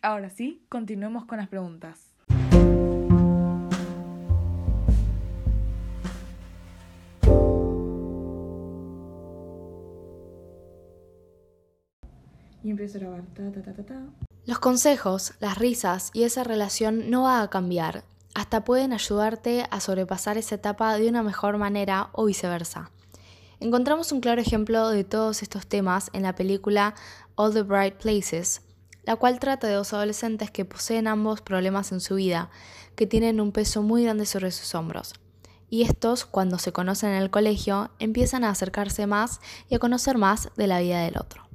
Ahora sí, continuemos con las preguntas. Y empiezo a grabar. Los consejos, las risas y esa relación no va a cambiar. Hasta pueden ayudarte a sobrepasar esa etapa de una mejor manera o viceversa. Encontramos un claro ejemplo de todos estos temas en la película All the Bright Places, la cual trata de dos adolescentes que poseen ambos problemas en su vida, que tienen un peso muy grande sobre sus hombros. Y estos, cuando se conocen en el colegio, empiezan a acercarse más y a conocer más de la vida del otro.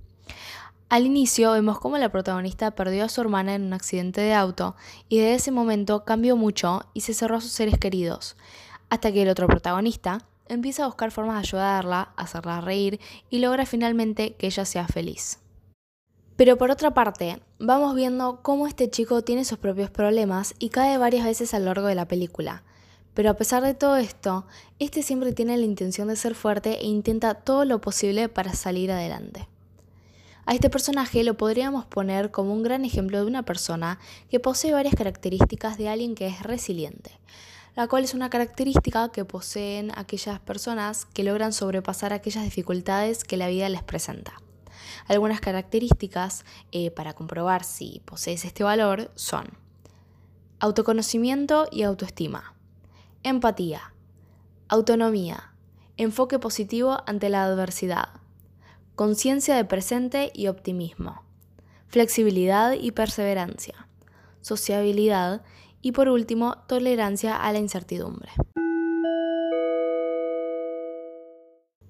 Al inicio vemos cómo la protagonista perdió a su hermana en un accidente de auto y desde ese momento cambió mucho y se cerró a sus seres queridos, hasta que el otro protagonista empieza a buscar formas de ayudarla, hacerla reír y logra finalmente que ella sea feliz. Pero por otra parte, vamos viendo cómo este chico tiene sus propios problemas y cae varias veces a lo largo de la película. Pero a pesar de todo esto, este siempre tiene la intención de ser fuerte e intenta todo lo posible para salir adelante. A este personaje lo podríamos poner como un gran ejemplo de una persona que posee varias características de alguien que es resiliente, la cual es una característica que poseen aquellas personas que logran sobrepasar aquellas dificultades que la vida les presenta. Algunas características eh, para comprobar si posees este valor son autoconocimiento y autoestima, empatía, autonomía, enfoque positivo ante la adversidad, conciencia de presente y optimismo, flexibilidad y perseverancia, sociabilidad y por último, tolerancia a la incertidumbre.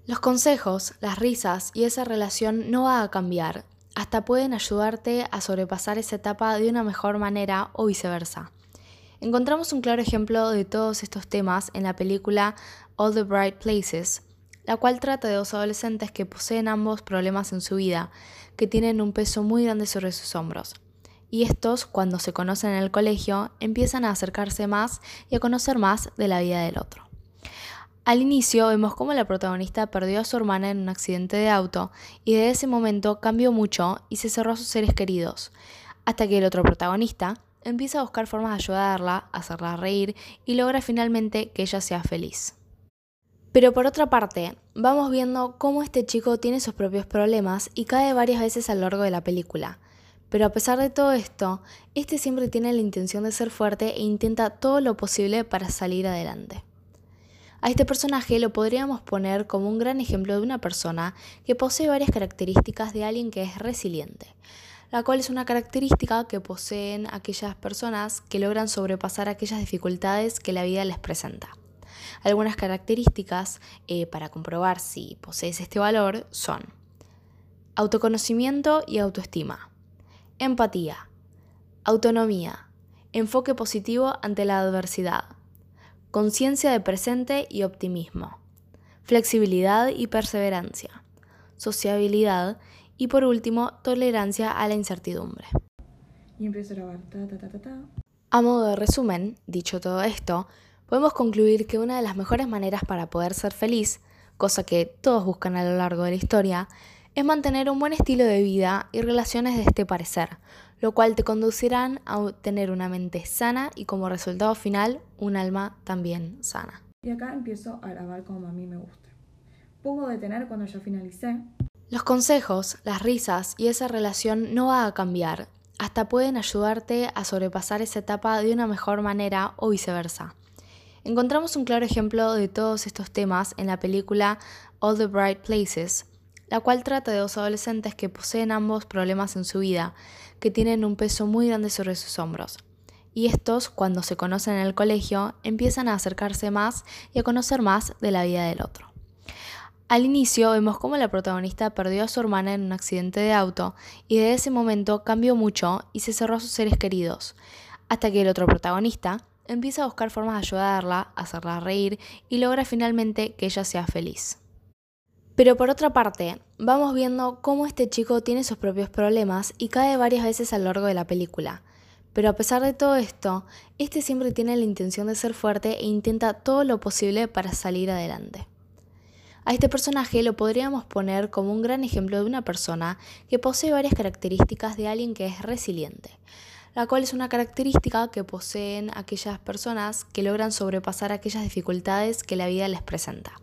Los consejos, las risas y esa relación no va a cambiar, hasta pueden ayudarte a sobrepasar esa etapa de una mejor manera o viceversa. Encontramos un claro ejemplo de todos estos temas en la película All the Bright Places, la cual trata de dos adolescentes que poseen ambos problemas en su vida, que tienen un peso muy grande sobre sus hombros. Y estos, cuando se conocen en el colegio, empiezan a acercarse más y a conocer más de la vida del otro. Al inicio vemos cómo la protagonista perdió a su hermana en un accidente de auto y desde ese momento cambió mucho y se cerró a sus seres queridos, hasta que el otro protagonista empieza a buscar formas de ayudarla, hacerla reír y logra finalmente que ella sea feliz. Pero por otra parte, vamos viendo cómo este chico tiene sus propios problemas y cae varias veces a lo largo de la película. Pero a pesar de todo esto, este siempre tiene la intención de ser fuerte e intenta todo lo posible para salir adelante. A este personaje lo podríamos poner como un gran ejemplo de una persona que posee varias características de alguien que es resiliente, la cual es una característica que poseen aquellas personas que logran sobrepasar aquellas dificultades que la vida les presenta. Algunas características eh, para comprobar si posees este valor son autoconocimiento y autoestima, empatía, autonomía, enfoque positivo ante la adversidad, conciencia de presente y optimismo, flexibilidad y perseverancia, sociabilidad y por último tolerancia a la incertidumbre. Y empiezo a grabar. Ta, ta, ta, ta, ta. A modo de resumen, dicho todo esto, podemos concluir que una de las mejores maneras para poder ser feliz, cosa que todos buscan a lo largo de la historia, es mantener un buen estilo de vida y relaciones de este parecer, lo cual te conducirán a tener una mente sana y como resultado final un alma también sana. Y acá empiezo a grabar como a mí me gusta. Pongo detener cuando ya finalicé. Los consejos, las risas y esa relación no va a cambiar, hasta pueden ayudarte a sobrepasar esa etapa de una mejor manera o viceversa. Encontramos un claro ejemplo de todos estos temas en la película All the Bright Places, la cual trata de dos adolescentes que poseen ambos problemas en su vida, que tienen un peso muy grande sobre sus hombros. Y estos, cuando se conocen en el colegio, empiezan a acercarse más y a conocer más de la vida del otro. Al inicio vemos cómo la protagonista perdió a su hermana en un accidente de auto y desde ese momento cambió mucho y se cerró a sus seres queridos, hasta que el otro protagonista empieza a buscar formas de ayudarla, hacerla reír y logra finalmente que ella sea feliz. Pero por otra parte, vamos viendo cómo este chico tiene sus propios problemas y cae varias veces a lo largo de la película. Pero a pesar de todo esto, este siempre tiene la intención de ser fuerte e intenta todo lo posible para salir adelante. A este personaje lo podríamos poner como un gran ejemplo de una persona que posee varias características de alguien que es resiliente, la cual es una característica que poseen aquellas personas que logran sobrepasar aquellas dificultades que la vida les presenta.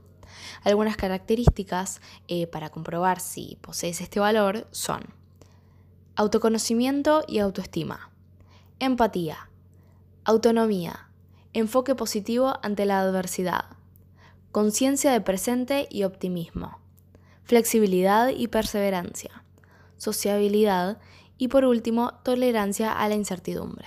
Algunas características eh, para comprobar si posees este valor son autoconocimiento y autoestima, empatía, autonomía, enfoque positivo ante la adversidad, conciencia de presente y optimismo, flexibilidad y perseverancia, sociabilidad y por último, tolerancia a la incertidumbre.